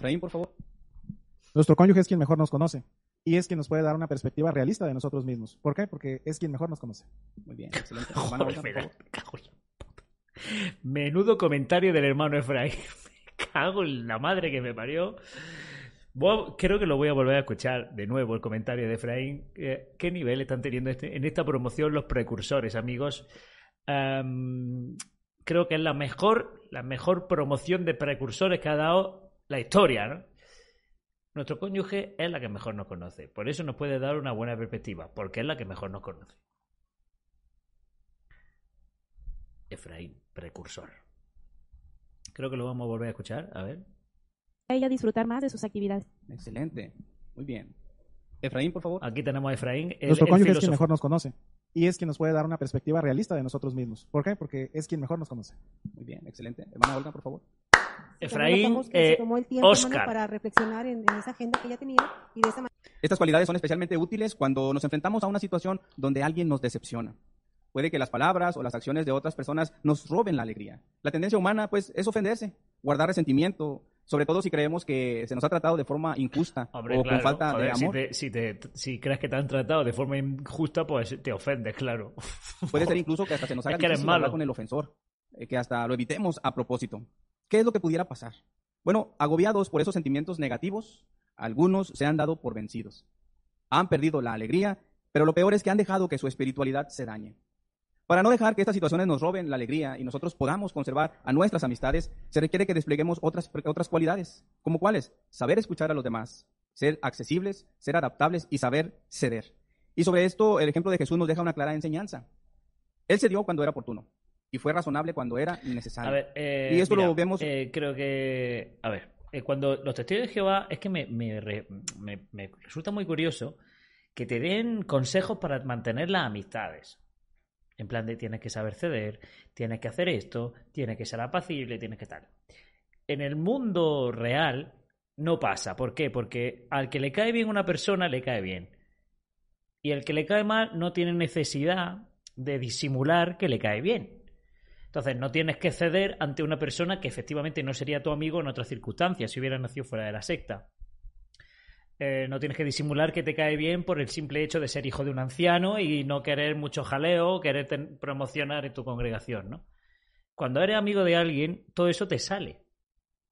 Efraín, por favor. Nuestro cónyuge es quien mejor nos conoce y es quien nos puede dar una perspectiva realista de nosotros mismos. ¿Por qué? Porque es quien mejor nos conoce. Muy bien, excelente. Hermano, Menudo comentario del hermano Efraín. Me cago en la madre que me parió. Creo que lo voy a volver a escuchar de nuevo el comentario de Efraín. Eh, ¿Qué nivel están teniendo este, en esta promoción los precursores, amigos? creo que es la mejor, la mejor promoción de precursores que ha dado la historia, ¿no? Nuestro cónyuge es la que mejor nos conoce. Por eso nos puede dar una buena perspectiva, porque es la que mejor nos conoce. Efraín, precursor. Creo que lo vamos a volver a escuchar. A ver. Ella disfrutar más de sus actividades. Excelente. Muy bien. Efraín, por favor. Aquí tenemos a Efraín. Nuestro cónyuge es quien mejor nos conoce. Y es quien nos puede dar una perspectiva realista de nosotros mismos. ¿Por qué? Porque es quien mejor nos conoce. Muy bien, excelente. Hermana Olga, por favor. Efraín, eh, Oscar. para reflexionar en, esa agenda que ella tenía y de esa Estas cualidades son especialmente útiles cuando nos enfrentamos a una situación donde alguien nos decepciona. Puede que las palabras o las acciones de otras personas nos roben la alegría. La tendencia humana, pues, es ofenderse, guardar resentimiento, sobre todo si creemos que se nos ha tratado de forma injusta o con falta de amor. Si, si, crees que te han tratado de forma injusta, pues te ofendes, claro. Puede ser incluso que hasta se nos haga es hablar con el ofensor, eh, que hasta lo evitemos a propósito. ¿Qué es lo que pudiera pasar? Bueno, agobiados por esos sentimientos negativos, algunos se han dado por vencidos. Han perdido la alegría, pero lo peor es que han dejado que su espiritualidad se dañe. Para no dejar que estas situaciones nos roben la alegría y nosotros podamos conservar a nuestras amistades, se requiere que despleguemos otras, otras cualidades. ¿Como cuáles? Saber escuchar a los demás, ser accesibles, ser adaptables y saber ceder. Y sobre esto, el ejemplo de Jesús nos deja una clara enseñanza. Él cedió cuando era oportuno y fue razonable cuando era necesario. A ver, eh, y esto lo vemos. Eh, creo que. A ver, eh, cuando los testigos de Jehová, es que me, me, me, resulta muy curioso que te den consejos para mantener las amistades. En plan de tienes que saber ceder, tienes que hacer esto, tienes que ser apacible, tienes que tal. En el mundo real no pasa. ¿Por qué? Porque al que le cae bien una persona le cae bien. Y al que le cae mal no tiene necesidad de disimular que le cae bien. Entonces, no tienes que ceder ante una persona que efectivamente no sería tu amigo en otras circunstancias si hubiera nacido fuera de la secta. Eh, no tienes que disimular que te cae bien por el simple hecho de ser hijo de un anciano y no querer mucho jaleo, querer promocionar en tu congregación, ¿no? Cuando eres amigo de alguien, todo eso te sale.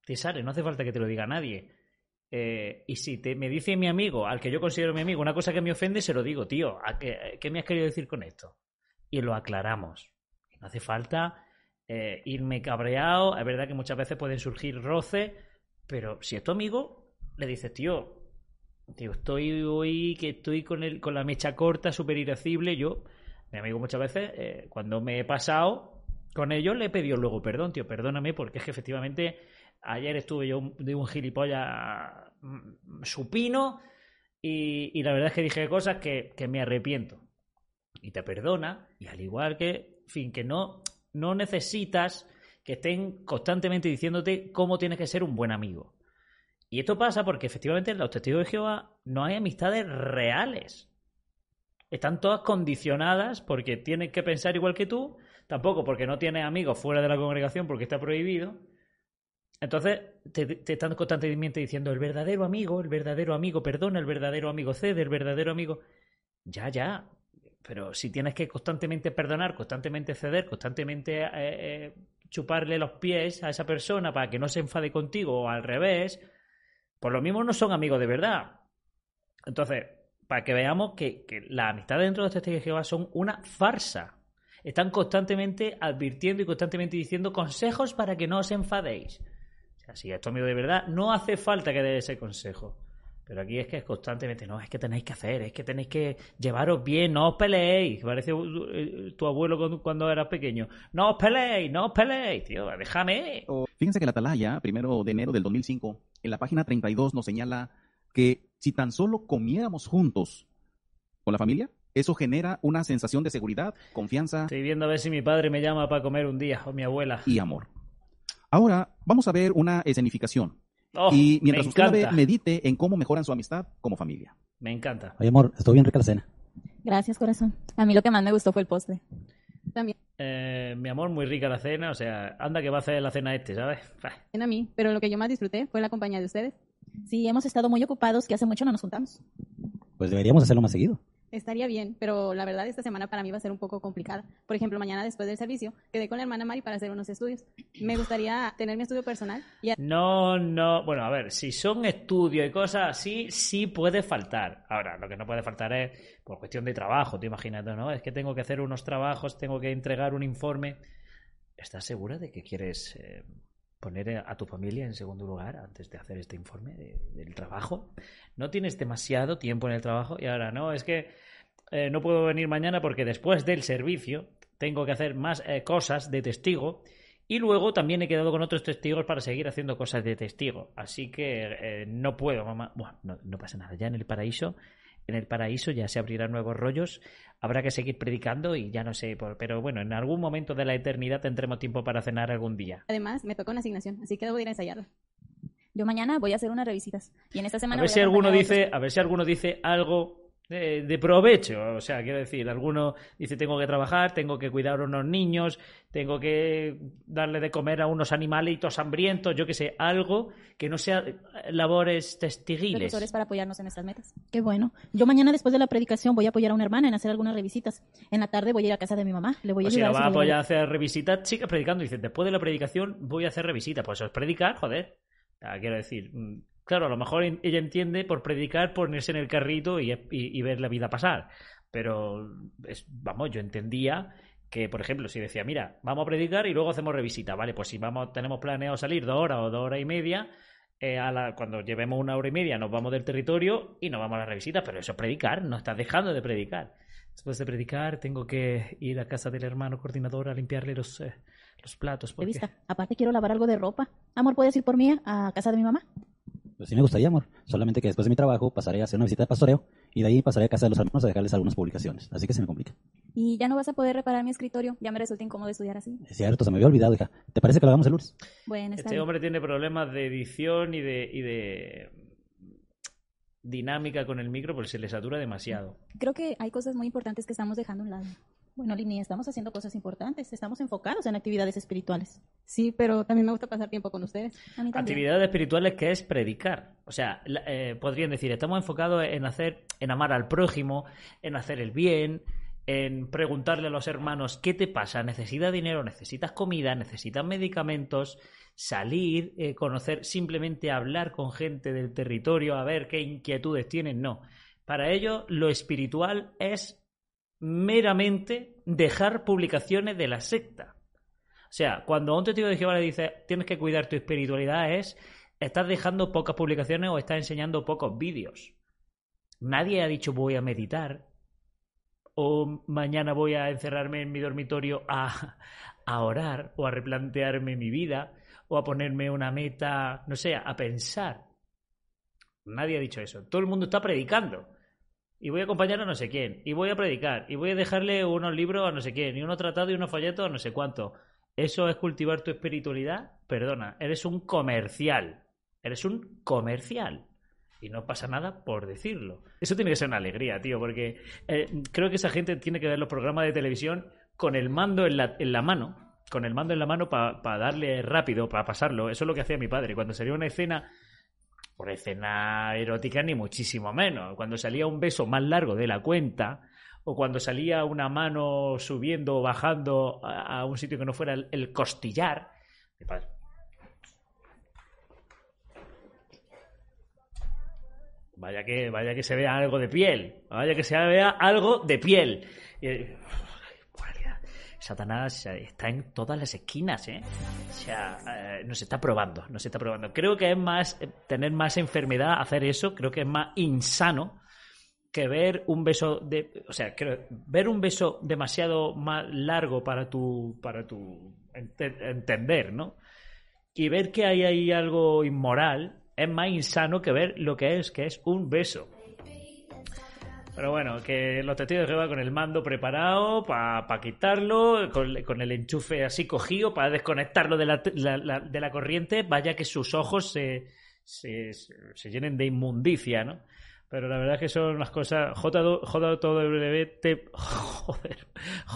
Te sale, no hace falta que te lo diga nadie. Eh, y si te, me dice mi amigo, al que yo considero mi amigo, una cosa que me ofende, se lo digo, tío, ¿a qué, qué me has querido decir con esto? Y lo aclaramos. No hace falta eh, irme cabreado. Es verdad que muchas veces pueden surgir roces, pero si es tu amigo, le dices, tío, tío, estoy hoy que estoy con, el, con la mecha corta, súper irascible. Yo, mi amigo, muchas veces, eh, cuando me he pasado con ellos, le he pedido luego perdón, tío, perdóname, porque es que efectivamente ayer estuve yo de un gilipollas mm, supino y, la verdad es que dije cosas que, que me arrepiento. Y te perdona, y al igual que, en fin, que no, no necesitas que estén constantemente diciéndote cómo tienes que ser un buen amigo. Y esto pasa porque efectivamente en los testigos de Jehová no hay amistades reales. Están todas condicionadas porque tienes que pensar igual que tú, tampoco porque no tienes amigos fuera de la congregación porque está prohibido. Entonces te, te, están constantemente diciendo el verdadero amigo, el verdadero amigo perdona, el verdadero amigo cede, el verdadero amigo. Ya, ya, pero si tienes que constantemente perdonar, constantemente ceder, constantemente eh, eh, chuparle los pies a esa persona para que no se enfade contigo o al revés, por lo mismo no son amigos de verdad. Entonces, para que veamos que, que las amistades dentro de testigos de Jehová son una farsa. Están constantemente advirtiendo y constantemente diciendo consejos para que no os enfadéis. O sea, si es tu amigo de verdad, no hace falta que dé ese consejo. Pero aquí es que es constantemente, no, es que tenéis que hacer, es que tenéis que llevaros bien, no os peleéis. Parece eh, tu abuelo cuando eras pequeño. No os peleéis, no os peleéis, tío, déjame. Fíjense que la Atalaya, primero de enero del 2005, en la página 32 nos señala que si tan solo comiéramos juntos con la familia, eso genera una sensación de seguridad, confianza. Estoy viendo a ver si mi padre me llama para comer un día, o mi abuela. Y amor. Ahora, vamos a ver una escenificación Oh, y mientras usted medite en cómo mejoran su amistad como familia. Me encanta. Oye, amor, estuvo bien rica la cena. Gracias, corazón. A mí lo que más me gustó fue el postre. También. Eh, mi amor, muy rica la cena, o sea, anda que va a hacer la cena este, ¿sabes? En a mí, pero lo que yo más disfruté fue la compañía de ustedes. Sí, hemos estado muy ocupados, que hace mucho no nos juntamos. Pues deberíamos hacerlo más seguido. Estaría bien, pero la verdad esta semana para mí va a ser un poco complicada. Por ejemplo, mañana después del servicio quedé con la hermana Mari para hacer unos estudios. Me gustaría tener mi estudio personal. No, no, bueno, a ver, si son estudios y cosas así, sí puede faltar. Ahora, lo que no puede faltar es por cuestión de trabajo, te imaginas, ¿no? Es que tengo que hacer unos trabajos, tengo que entregar un informe. ¿Estás segura de que quieres eh, poner a tu familia en segundo lugar antes de hacer este informe del trabajo. No tienes demasiado tiempo en el trabajo y ahora no, es que eh, no puedo venir mañana porque después del servicio tengo que hacer más eh, cosas de testigo y luego también he quedado con otros testigos para seguir haciendo cosas de testigo. Así que eh, no puedo, mamá. Bueno, no, no pasa nada. Ya en el paraíso en el paraíso ya se abrirán nuevos rollos, habrá que seguir predicando y ya no sé, pero bueno, en algún momento de la eternidad tendremos tiempo para cenar algún día. Además, me toca una asignación, así que debo ir a ensayarla. Yo mañana voy a hacer unas revisitas y en esta semana a ver si alguno dice, a ver si alguno dice algo de, provecho. O sea, quiero decir, alguno dice tengo que trabajar, tengo que cuidar a unos niños, tengo que darle de comer a unos animalitos hambrientos, yo que sé, algo que no sea labores testigiles. Para apoyarnos en nuestras metas. Qué bueno. Yo mañana después de la predicación voy a apoyar a una hermana en hacer algunas revisitas. En la tarde voy a ir a casa de mi mamá. Le voy a pues ayudar. Si la va a apoyar a hacer revisitas, chica predicando. Dice, después de la predicación voy a hacer revisitas. Pues eso es predicar, joder. quiero decir, mm, Claro, a lo mejor ella entiende por predicar ponerse en el carrito y, ver la vida pasar. Pero, vamos, yo entendía que, por ejemplo, si decía, mira, vamos a predicar y luego hacemos revisita, ¿vale? Pues si vamos, tenemos planeado salir dos horas o dos horas y media, eh, cuando llevemos una hora y media nos vamos del territorio y nos vamos a la revisita, pero eso es predicar, no estás dejando de predicar. Después de predicar, tengo que ir a casa del hermano coordinador a limpiarle los, eh, los platos. Porque... Aparte quiero lavar algo de ropa. Amor, ¿puedes ir por mí a casa de mi mamá? Pues sí me gustaría, amor. Solamente que después de mi trabajo pasaré a hacer una visita de pastoreo y de ahí pasaré a casa de los hermanos a dejarles algunas publicaciones. Así que se me complica. Y ya no vas a poder reparar mi escritorio. Ya me resulta incómodo estudiar así. Es cierto, se me había olvidado, hija. ¿Te parece que lo hagamos el lunes? Bueno, este hombre tiene problemas de edición y de, y de dinámica con el micro porque se le satura demasiado. Creo que hay cosas muy importantes que estamos dejando a un lado. Bueno, Lini, estamos haciendo cosas importantes, estamos enfocados en actividades espirituales. Sí, pero también me gusta pasar tiempo con ustedes. Actividades espirituales que es predicar. O sea, eh, podrían decir, estamos enfocados en hacer, en amar al prójimo, en hacer el bien, en preguntarle a los hermanos, ¿qué te pasa? ¿Necesitas dinero? ¿Necesitas comida? ¿Necesitas medicamentos? Salir, eh, conocer, simplemente hablar con gente del territorio, a ver qué inquietudes tienen. No. Para ellos, lo espiritual es meramente dejar publicaciones de la secta. O sea, cuando a un testigo de Jehová le dice tienes que cuidar tu espiritualidad es estás dejando pocas publicaciones o estás enseñando pocos vídeos. Nadie ha dicho voy a meditar o mañana voy a encerrarme en mi dormitorio a, a orar o a replantearme mi vida o a ponerme una meta, no sé, a pensar. Nadie ha dicho eso. Todo el mundo está predicando y voy a acompañar a no sé quién, y voy a predicar, y voy a dejarle unos libros a no sé quién, y unos tratados y unos folletos a no sé cuánto. ¿Eso es cultivar tu espiritualidad? Perdona, eres un comercial. Eres un comercial. Y no pasa nada por decirlo. Eso tiene que ser una alegría, tío, porque eh, creo que esa gente tiene que ver los programas de televisión con el mando en la, en la mano, con el mando en la mano para darle rápido, para pasarlo. Eso es lo que hacía mi padre. Cuando salía una escena por escena erótica ni muchísimo menos. Cuando salía un beso más largo de la cuenta, o cuando salía una mano subiendo o bajando a, un sitio que no fuera el, costillar. Vaya que, vaya que se vea algo de piel. Vaya que se vea algo de piel. Satanás está en todas las esquinas, ¿eh? O sea, eh, nos está probando, nos está probando. Creo que es más, eh, tener más enfermedad, hacer eso, creo que es más insano que ver un beso de, o sea, creo, ver un beso demasiado más largo para tu, para tu entender, ¿no? Y ver que hay ahí algo inmoral es más insano que ver lo que es, que es un beso. Pero bueno, que los testigos de Jehová con el mando preparado para quitarlo, con, el enchufe así cogido para desconectarlo de la, de la corriente, vaya que sus ojos se, se, llenen de inmundicia, ¿no? Pero la verdad es que son las cosas.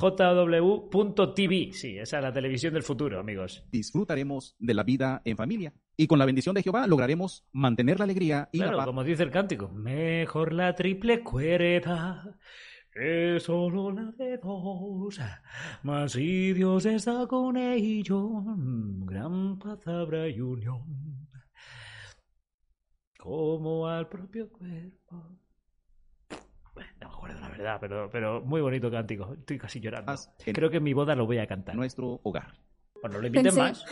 JW.tv. Sí, esa es la televisión del futuro, amigos. Disfrutaremos de la vida en familia. Y con la bendición de Jehová lograremos mantener la alegría y claro, la paz. como dice el cántico. Mejor la triple cuerda que solo la de dos. Mas si Dios está con ellos, gran paz habrá y unión como al propio cuerpo. no me acuerdo la verdad, pero, pero muy bonito cántico. Estoy casi llorando. Creo que en mi boda lo voy a cantar. Nuestro hogar. Bueno, le inviten más.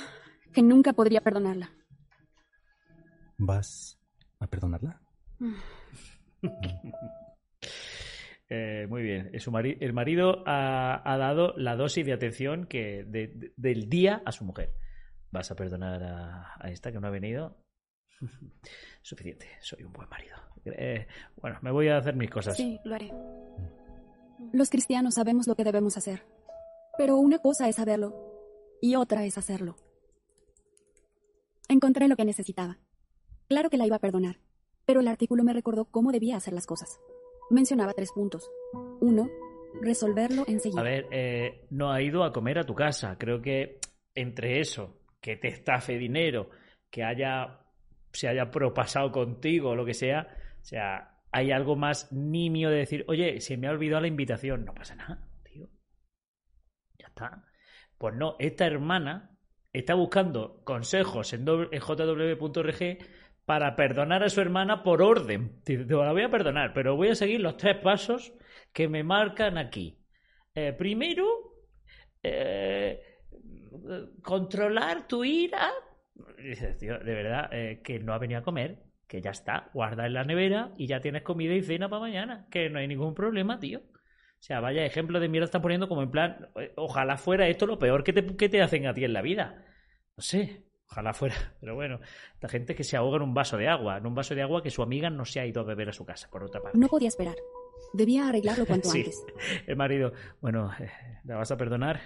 Que nunca podría perdonarla. ¿Vas a perdonarla? eh, muy bien. Su mari el marido ha, ha, dado la dosis de atención que de, de, del día a su mujer. ¿Vas a perdonar a, a esta que no ha venido? Suficiente, soy un buen marido. Eh, bueno, me voy a hacer mis cosas. Sí, lo haré. Los cristianos sabemos lo que debemos hacer. Pero una cosa es saberlo y otra es hacerlo. Encontré lo que necesitaba. Claro que la iba a perdonar, pero el artículo me recordó cómo debía hacer las cosas. Mencionaba tres puntos. Uno, resolverlo enseguida. A ver, eh, no ha ido a comer a tu casa. Creo que entre eso, que te estafe dinero, que haya se haya propasado contigo o lo que sea, o sea, hay algo más nimio de decir, oye, se me ha olvidado la invitación. No pasa nada, tío. Ya está. Pues no, esta hermana está buscando consejos en, jw.org para perdonar a su hermana por orden. Te la voy a perdonar, pero voy a seguir los tres pasos que me marcan aquí. Eh, primero, eh, controlar tu ira dices, tío, de verdad, eh, que no ha venido a comer, que ya está, guarda en la nevera y ya tienes comida y cena para mañana, que no hay ningún problema, tío. O sea, vaya ejemplo de mierda está poniendo como en plan, ojalá fuera esto lo peor que te, que te hacen a ti en la vida. No sé, ojalá fuera. Pero bueno, la gente que se ahoga en un vaso de agua, en un vaso de agua que su amiga no se ha ido a beber a su casa, por otra parte. No podía esperar. Debía arreglarlo cuanto sí. antes. El marido, bueno, eh, ¿la vas a perdonar?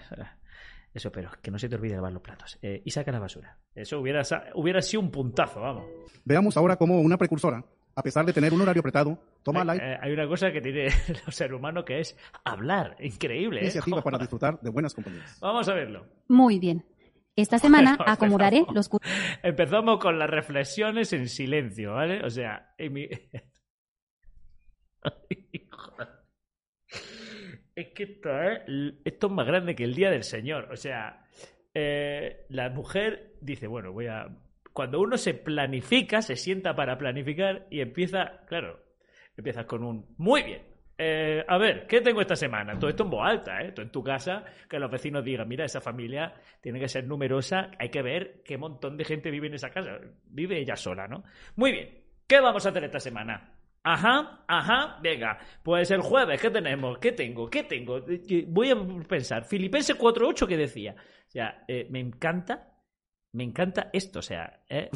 Eso, pero que no se te olvide lavar los platos. Eh, y saca la basura. Eso hubiera, hubiera sido un puntazo, vamos. Veamos ahora cómo una precursora, a pesar de tener un horario apretado, toma hay, la eh, hay una cosa que tiene el ser humano que es hablar. Increíble. iniciativa ¿eh? para disfrutar de buenas compañías. Vamos a verlo. Muy bien. Esta semana acomodaré los Empezamos con las reflexiones en silencio, ¿vale? O sea, en mi... es que esto es, esto es más grande que el día del Señor. O sea, eh, la mujer dice, bueno, voy a... Cuando uno se planifica, se sienta para planificar y empieza, claro, empiezas con un, muy bien. Eh, a ver, ¿qué tengo esta semana? Todo esto en voz alta, ¿eh? Todo en tu casa, que los vecinos digan, mira, esa familia tiene que ser numerosa, hay que ver qué montón de gente vive en esa casa. Vive ella sola, ¿no? Muy bien, ¿qué vamos a hacer esta semana? Ajá, ajá, venga. Pues el jueves, ¿qué tenemos? ¿Qué tengo? ¿Qué tengo? Voy a pensar. Filipenses 4.8 que decía. O sea, eh, me encanta, me encanta esto. O sea, eh.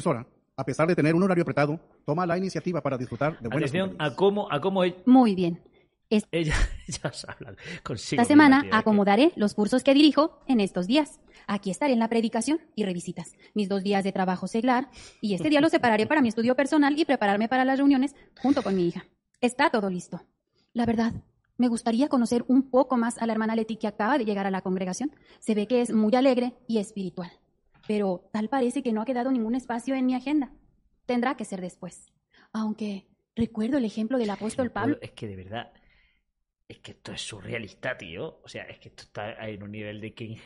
A pesar de tener un horario apretado, toma la iniciativa para disfrutar de buenas Atención a cómo, a cómo. Muy bien. Es... Ella ya habla consigo. Esta semana tía, acomodaré que... los cursos que dirijo en estos días. Aquí estaré en la predicación y revisitas. Mis dos días de trabajo seglar y este día lo separaré para mi estudio personal y prepararme para las reuniones junto con mi hija. Está todo listo. La verdad, me gustaría conocer un poco más a la hermana Leti que acaba de llegar a la congregación. Se ve que es muy alegre y espiritual. Pero tal parece que no ha quedado ningún espacio en mi agenda. Tendrá que ser después. Aunque recuerdo el ejemplo del apóstol Pablo. Es que de verdad, es que esto es surrealista, tío. O sea, es que esto está en un nivel de King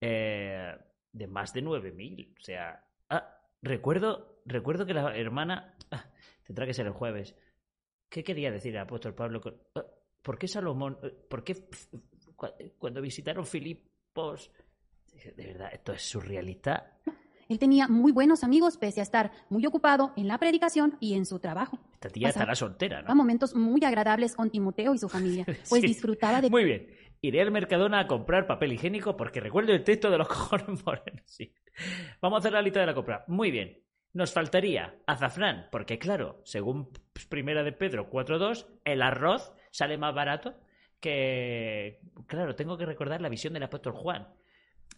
eh, de más de 9000. O sea, ah, recuerdo, recuerdo que la hermana. Ah, tendrá que ser el jueves. ¿Qué quería decir el apóstol Pablo? Ah, ¿Por qué Salomón? ¿Por qué cuando visitaron Filipos? De verdad, esto es surrealista. Él tenía muy buenos amigos pese a estar muy ocupado en la predicación y en su trabajo. Esta tía Pasaba- estará soltera, ¿no? A momentos muy agradables con Timoteo y su familia, pues Sí. disfrutaba de Muy bien. Iré al Mercadona a comprar papel higiénico porque recuerdo el texto de los cojones morenos. Sí. Vamos a hacer la lista de la compra. Muy bien. Nos faltaría azafrán, porque claro, según Primera de Pedro 4.2, el arroz sale más barato que... Claro, tengo que recordar la visión del apóstol Juan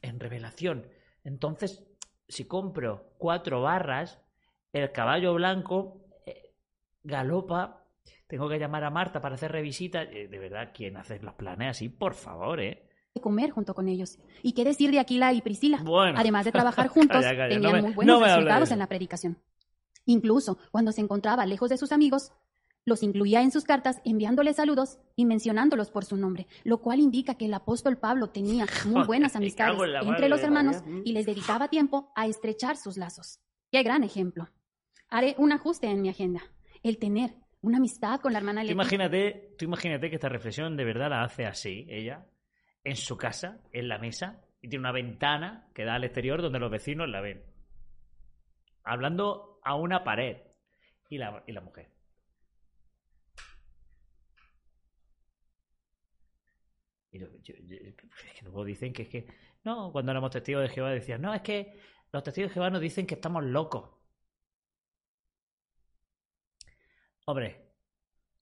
en Revelación. Entonces, si compro cuatro barras, el caballo blanco eh, galopa. Tengo que llamar a Marta para hacer revisitas. Eh, de verdad, ¿quién hace los planes así? Por favor, ¿eh? comer junto con ellos. ¿Y qué decir de Aquila y Priscila? Bueno. Además de trabajar juntos, Calla, calla, tenían no me- muy buenos no de resultados en la predicación. Incluso cuando se encontraba lejos de sus amigos, los incluía en sus cartas enviándoles saludos y mencionándolos por su nombre, lo cual indica que el apóstol Pablo tenía muy buenas amistades entre los hermanos María. y les dedicaba tiempo a estrechar sus lazos. Qué gran ejemplo. Haré un ajuste en mi agenda. El tener una amistad con la hermana Tú Leti. imagínate, tú imagínate que esta reflexión de verdad la hace así, ella, en su casa, en la mesa, y tiene una ventana que da al exterior donde los vecinos la ven. Hablando a una pared. Y la, y la mujer. Y yo- yo- luego dicen que es que. No, cuando éramos testigos de Jehová decían, no, es que los testigos de Jehová nos dicen que estamos locos. Hombre,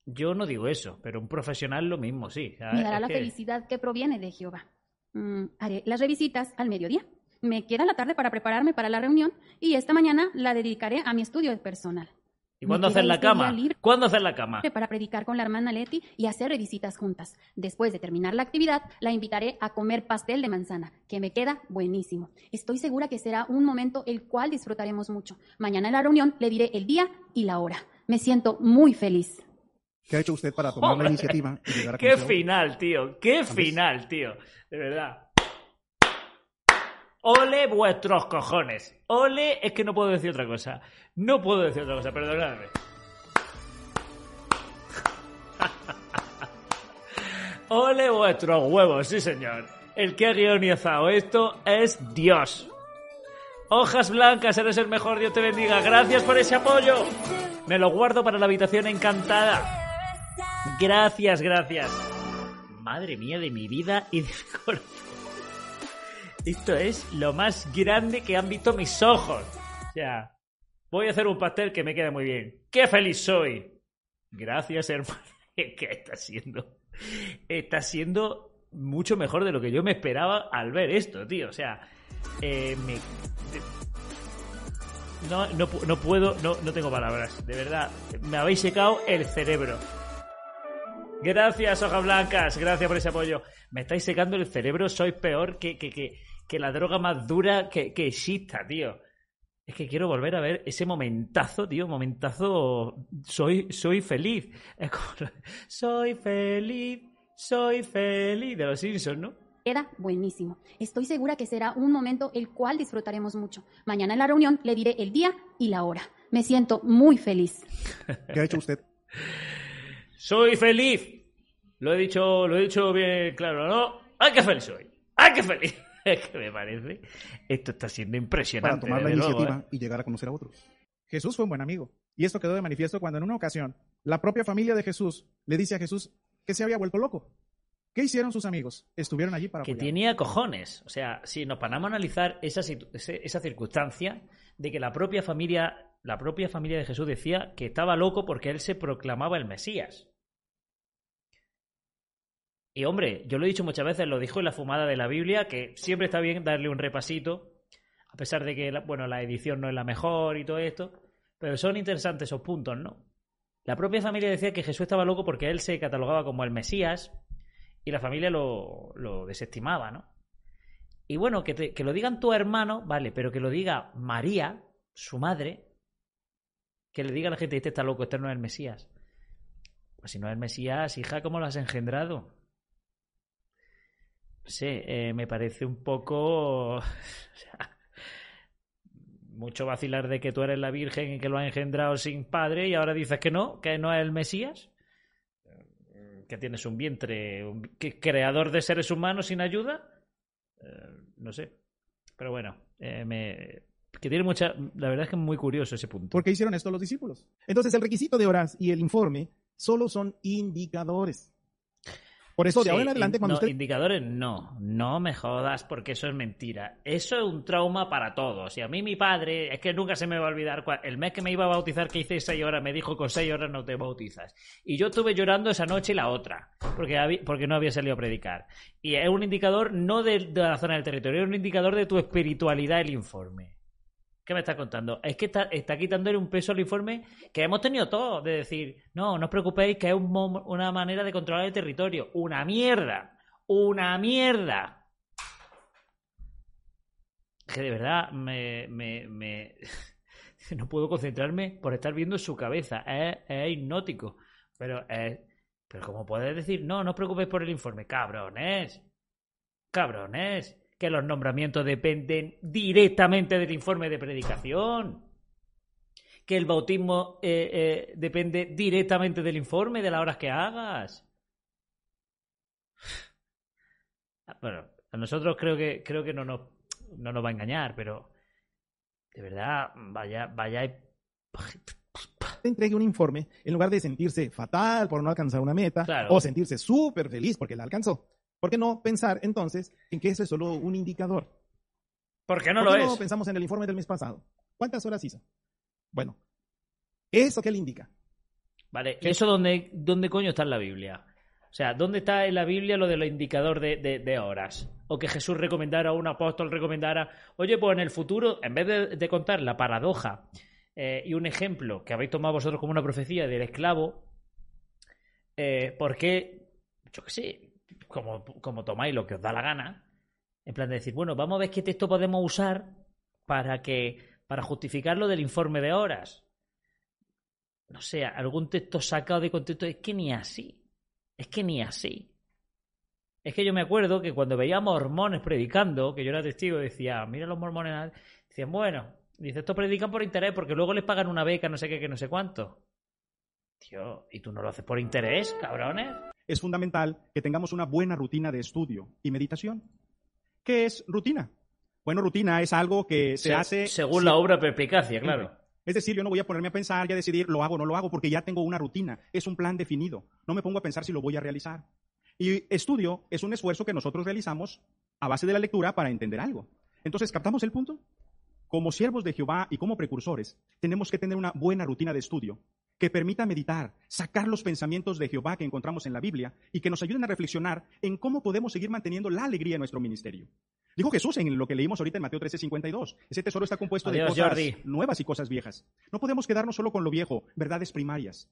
yo no digo eso, pero un profesional lo mismo, sí. me dará la que- felicidad que proviene de Jehová. Mm, haré las revisitas al mediodía. Me queda la tarde para prepararme para la reunión y esta mañana la dedicaré a mi estudio personal. ¿Y me cuándo hacer la cama? libre. ¿Cuándo hacer la cama? Para predicar con la hermana Leti y hacer revisitas juntas. Después de terminar la actividad, la invitaré a comer pastel de manzana, que me queda buenísimo. Estoy segura que será un momento el cual disfrutaremos mucho. Mañana en la reunión le diré el día y la hora. Me siento muy feliz. ¿Qué ha hecho usted para tomar la iniciativa y llegar a ¡Qué final, tío! ¡Qué final, tío! De verdad. Ole vuestros cojones. Ole, es que no puedo decir otra cosa. No puedo decir otra cosa, perdonadme. Ole vuestros huevos, sí señor. El que ha guionizado esto es Dios. Hojas blancas, eres el mejor, Dios te bendiga. Gracias por ese apoyo. Me lo guardo para la habitación encantada. Gracias, gracias. Madre mía de mi vida y de corazón. Esto es lo más grande que han visto mis ojos. O sea, voy a hacer un pastel que me quede muy bien. ¡Qué feliz soy! Gracias, hermano. Es que está siendo. Está siendo mucho mejor de lo que yo me esperaba al ver esto, tío. O sea, eh, me. No, no, no puedo, no, no tengo palabras. De verdad, me habéis secado el cerebro. Gracias, hojas blancas. Gracias por ese apoyo. Me estáis secando el cerebro. Sois peor que, que, que, que la droga más dura que, que exista, tío. Es que quiero volver a ver ese momentazo, tío. Momentazo. Soy, soy feliz. Es como- Soy feliz. Soy feliz. De los Simpsons, ¿no? Queda buenísimo. Estoy segura que será un momento el cual disfrutaremos mucho. Mañana en la reunión le diré el día y la hora. Me siento muy feliz. ¿Qué ha hecho usted? Soy feliz. Lo he dicho, lo he dicho bien claro, ¿no? ¡Ay, qué feliz soy! ¡Ay, qué feliz! Es que me parece. Esto está siendo Para impresionante. tomar la luego, iniciativa ¿eh? y llegar a conocer a otros. Jesús fue un buen amigo. Y esto quedó de manifiesto cuando en una ocasión la propia familia de Jesús le dice a Jesús que se había vuelto loco. ¿Qué hicieron sus amigos? Estuvieron allí para que apoyar. tenía cojones. O sea, si nos paramos a analizar esa, esa circunstancia de que la propia familia, la propia familia de Jesús decía que estaba loco porque él se proclamaba el Mesías. Y hombre, yo lo he dicho muchas veces, lo dijo en la fumada de la Biblia, que siempre está bien darle un repasito, a pesar de que, bueno, la edición no es la mejor y todo esto, pero son interesantes esos puntos, ¿no? La propia familia decía que Jesús estaba loco porque él se catalogaba como el Mesías y la familia lo, desestimaba, ¿no? Y bueno, que, te- lo digan tu hermano, vale, pero que lo diga María, su madre, que le diga a la gente, este está loco, este no es el Mesías. Pues si no es el Mesías, hija, ¿cómo lo has engendrado? Sé, eh, me parece un poco... mucho vacilar de que tú eres la Virgen y que lo has engendrado sin padre y ahora dices que no, que no es el Mesías. Que tienes un vientre, un creador de seres humanos sin ayuda. Eh, no sé. Pero bueno, eh, me... que tiene mucha... La verdad es que es muy curioso ese punto. ¿Por qué hicieron esto los discípulos? Entonces el requisito de Horaz y el informe solo son indicadores. Por eso de Sí, ahora en adelante cuando no, usted... Indicadores no, no me jodas porque eso es mentira. Eso es un trauma para todos. Y a mí mi padre, es que nunca se me va a olvidar, el mes que me iba a bautizar que hice seis horas, me dijo con seis horas no te bautizas. Y yo estuve llorando esa noche y la otra, porque, porque no había salido a predicar. Y es un indicador no de, de la zona del territorio, es un indicador de tu espiritualidad el informe. ¿Qué me está contando? Es que está, está quitándole un peso al informe que hemos tenido todos, de decir, no, no os preocupéis que es una manera de controlar el territorio. Una mierda. Una mierda. Que de verdad me, me, me... no puedo concentrarme por estar viendo su cabeza. Es, es hipnótico. Pero es... Pero como puedes decir, no, no os preocupéis por el informe. Cabrones. Cabrones que los nombramientos dependen directamente del informe de predicación, que el bautismo eh, eh, depende directamente del informe de las horas que hagas. Bueno, a nosotros creo que creo que no nos, no nos va a engañar, pero de verdad, vaya, vaya. entregue un informe en lugar de sentirse fatal por no alcanzar una meta o sentirse súper feliz porque la alcanzó. ¿Por qué no pensar entonces en que eso es solo un indicador? ¿Por qué no lo es? pensamos en el informe del mes pasado? ¿Cuántas horas hizo? Bueno, ¿eso qué le indica? Vale, ¿eso dónde, dónde coño está en la Biblia? O sea, ¿dónde está en la Biblia lo de los indicadores de, horas? O que Jesús recomendara, o un apóstol recomendara, oye, pues en el futuro, en vez de, contar la paradoja eh, y un ejemplo que habéis tomado vosotros como una profecía del esclavo, eh, ¿por qué, yo qué sé, como, como tomáis lo que os da la gana, en plan de decir, bueno, vamos a ver qué texto podemos usar para que para justificar lo del informe de horas. No sé, algún texto sacado de contexto, es que ni así. Es que ni así. Es que yo me acuerdo que cuando veía mormones predicando, que yo era testigo, decía, mira los mormones, decían, bueno, dice, estos predican por interés porque luego les pagan una beca, no sé qué, que no sé cuánto. Tío, ¿y tú no lo haces por interés, cabrones? Es fundamental que tengamos una buena rutina de estudio y meditación. ¿Qué es rutina? Bueno, rutina es algo que se, hace... Según la obra perspicacia, claro. Es decir, yo no voy a ponerme a pensar y a decidir lo hago o no lo hago porque ya tengo una rutina, es un plan definido. No me pongo a pensar si lo voy a realizar. Y estudio es un esfuerzo que nosotros realizamos a base de la lectura para entender algo. Entonces, ¿captamos el punto? Como siervos de Jehová y como precursores, tenemos que tener una buena rutina de estudio que permita meditar, sacar los pensamientos de Jehová que encontramos en la Biblia y que nos ayuden a reflexionar en cómo podemos seguir manteniendo la alegría en nuestro ministerio. Dijo Jesús en lo que leímos ahorita en Mateo 13:52. Ese tesoro está compuesto de cosas nuevas y cosas viejas. No podemos quedarnos solo con lo viejo, verdades primarias.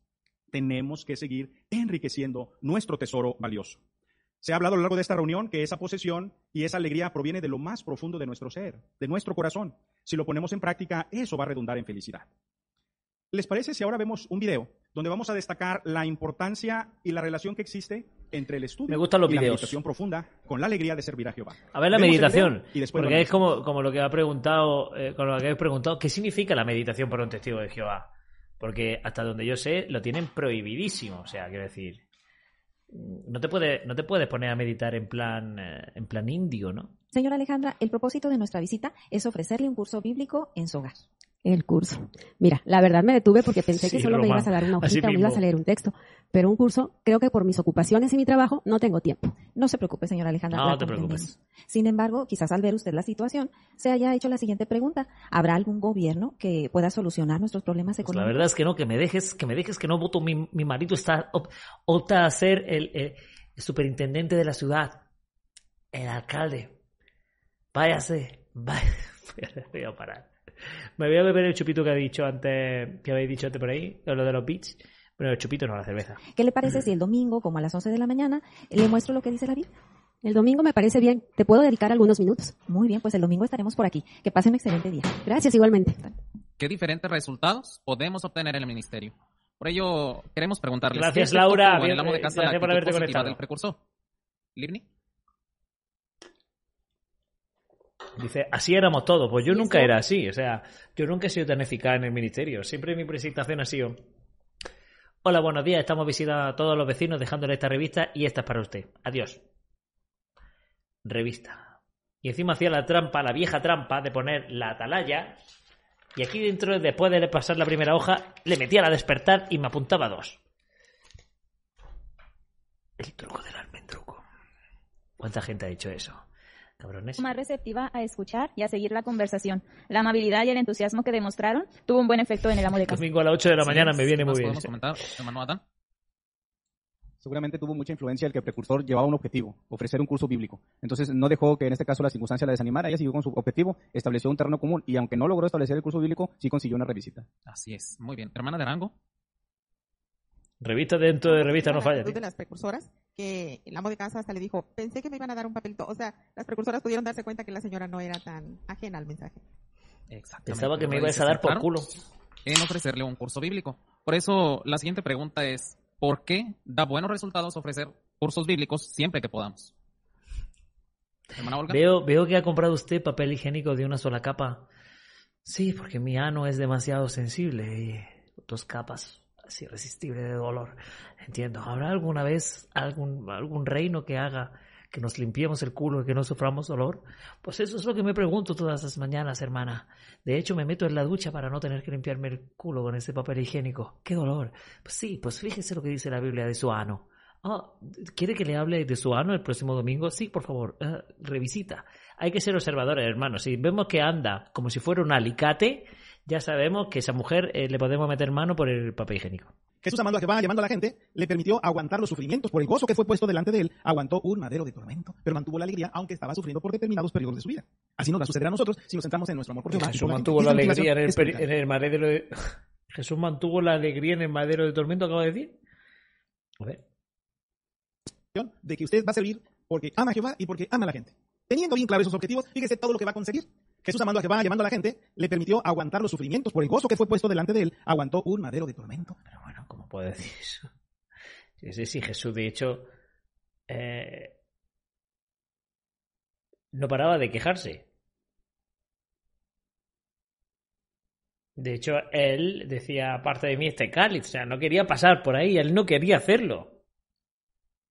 Tenemos que seguir enriqueciendo nuestro tesoro valioso. Se ha hablado a lo largo de esta reunión que esa posesión y esa alegría proviene de lo más profundo de nuestro ser, de nuestro corazón. Si lo ponemos en práctica, eso va a redundar en felicidad. ¿Les parece si ahora vemos un video donde vamos a destacar la importancia y la relación que existe entre el estudio y la meditación profunda con la alegría de servir a Jehová? A ver la meditación, porque es como, como, lo que ha preguntado, eh, con lo que habéis preguntado, ¿qué significa la meditación para un testigo de Jehová? Porque hasta donde yo sé, lo tienen prohibidísimo, o sea, quiero decir, no te puedes, no te puedes poner a meditar en plan, eh, en plan indio, ¿no? Señora Alejandra, el propósito de nuestra visita es ofrecerle un curso bíblico en su hogar el curso. Mira, la verdad me detuve porque pensé que solo me ibas a dar una hojita o me ibas a leer un texto. Pero un curso, creo que por mis ocupaciones y mi trabajo, no tengo tiempo. No se preocupe, señora Alejandra. No te preocupes. Sin embargo, quizás al ver usted la situación, se haya hecho la siguiente pregunta. ¿Habrá algún gobierno que pueda solucionar nuestros problemas económicos? Pues la verdad es que no, que me dejes, que me dejes que no voto. Mi, mi marido está, opta a ser el, el superintendente de la ciudad. El alcalde. Váyase. Váyase. Voy a parar. Me voy a beber el chupito que ha dicho antes, que habéis dicho antes por ahí, lo de los beats. Pero el chupito no, la cerveza. ¿Qué le parece si el domingo, como a las 11 de la mañana, le muestro lo que dice la Biblia? El domingo me parece bien. Te puedo dedicar algunos minutos. Muy bien, pues el domingo estaremos por aquí. Que pasen un excelente día. Gracias igualmente. ¿Qué diferentes resultados podemos obtener en el ministerio? Por ello, queremos preguntarles. Gracias, Laura. Bien, el de casa gracias por haberte conectado. del precursor? ¿Livni? Dice, así éramos todos. Pues yo nunca era así. O sea, yo nunca he sido tan eficaz en el ministerio. Siempre mi presentación ha sido. Hola, buenos días. Estamos visitando a todos los vecinos dejándole esta revista y esta es para usted. Adiós. Revista. Y encima hacía la trampa, la vieja trampa de poner la atalaya. Y aquí dentro, después de pasar la primera hoja, le metía la despertar y me apuntaba dos. El truco del almendruco. ¿Cuánta gente ha dicho eso? Más receptiva a escuchar y a seguir la conversación. La amabilidad y el entusiasmo que demostraron tuvo un buen efecto en el amo de casa. Domingo a las 8 de la mañana me viene muy bien. ¿Podemos comentar, seguramente tuvo mucha influencia el que el precursor llevaba un objetivo, ofrecer un curso bíblico. Entonces no dejó que en este caso la circunstancia la desanimara, ella siguió con su objetivo, estableció un terreno común y aunque no logró establecer el curso bíblico, sí consiguió una revisita. Así es, muy bien. Hermana de Rango. Revista dentro de revista no falla. de las precursoras, que el amo de casa hasta le dijo, pensé que me iban a dar un papelito. O sea, las precursoras pudieron darse cuenta que la señora no era tan ajena al mensaje. Exactamente. Pensaba que me ibas a dar por culo. En ofrecerle un curso bíblico. Por eso, la siguiente pregunta es, ¿por qué da buenos resultados ofrecer cursos bíblicos siempre que podamos? Veo, veo que ha comprado usted papel higiénico de una sola capa. Sí, porque mi ano es demasiado sensible y dos capas irresistible de dolor. Entiendo. ¿Habrá alguna vez algún, algún reino que haga que nos limpiemos el culo y que no suframos dolor? Pues eso es lo que me pregunto todas las mañanas, hermana. De hecho, me meto en la ducha para no tener que limpiarme el culo con ese papel higiénico. ¡Qué dolor! Pues sí, pues fíjese lo que dice la Biblia de su ano. Ah, ¿quiere que le hable de su ano el próximo domingo? Sí, por favor, uh, revisita. Hay que ser observadores, hermano. Si vemos que anda como si fuera un alicate, ya sabemos que esa mujer eh, le podemos meter mano por el papel higiénico. Jesús amando a Jehová, llamando a la gente, le permitió aguantar los sufrimientos por el gozo que fue puesto delante de él. Aguantó un madero de tormento, pero mantuvo la alegría aunque estaba sufriendo por determinados periodos de su vida. Así nos va a suceder a nosotros si nos centramos en nuestro amor por Jehová. Jesús mantuvo la alegría en el, madero de... Jesús mantuvo la alegría en el madero de tormento, acabo de decir. A ver. De que usted va a servir porque ama a Jehová y porque ama a la gente. Teniendo bien claros esos objetivos, fíjese todo lo que va a conseguir. Jesús amando a Jehová, llamando a la gente, le permitió aguantar los sufrimientos por el gozo que fue puesto delante de él. Aguantó un madero de tormento. Pero bueno, ¿cómo puede decir eso? Sí, sí, Jesús, de hecho, eh, no paraba de quejarse. De hecho, él decía, aparte de mí este cáliz, o sea, no quería pasar por ahí, él no quería hacerlo.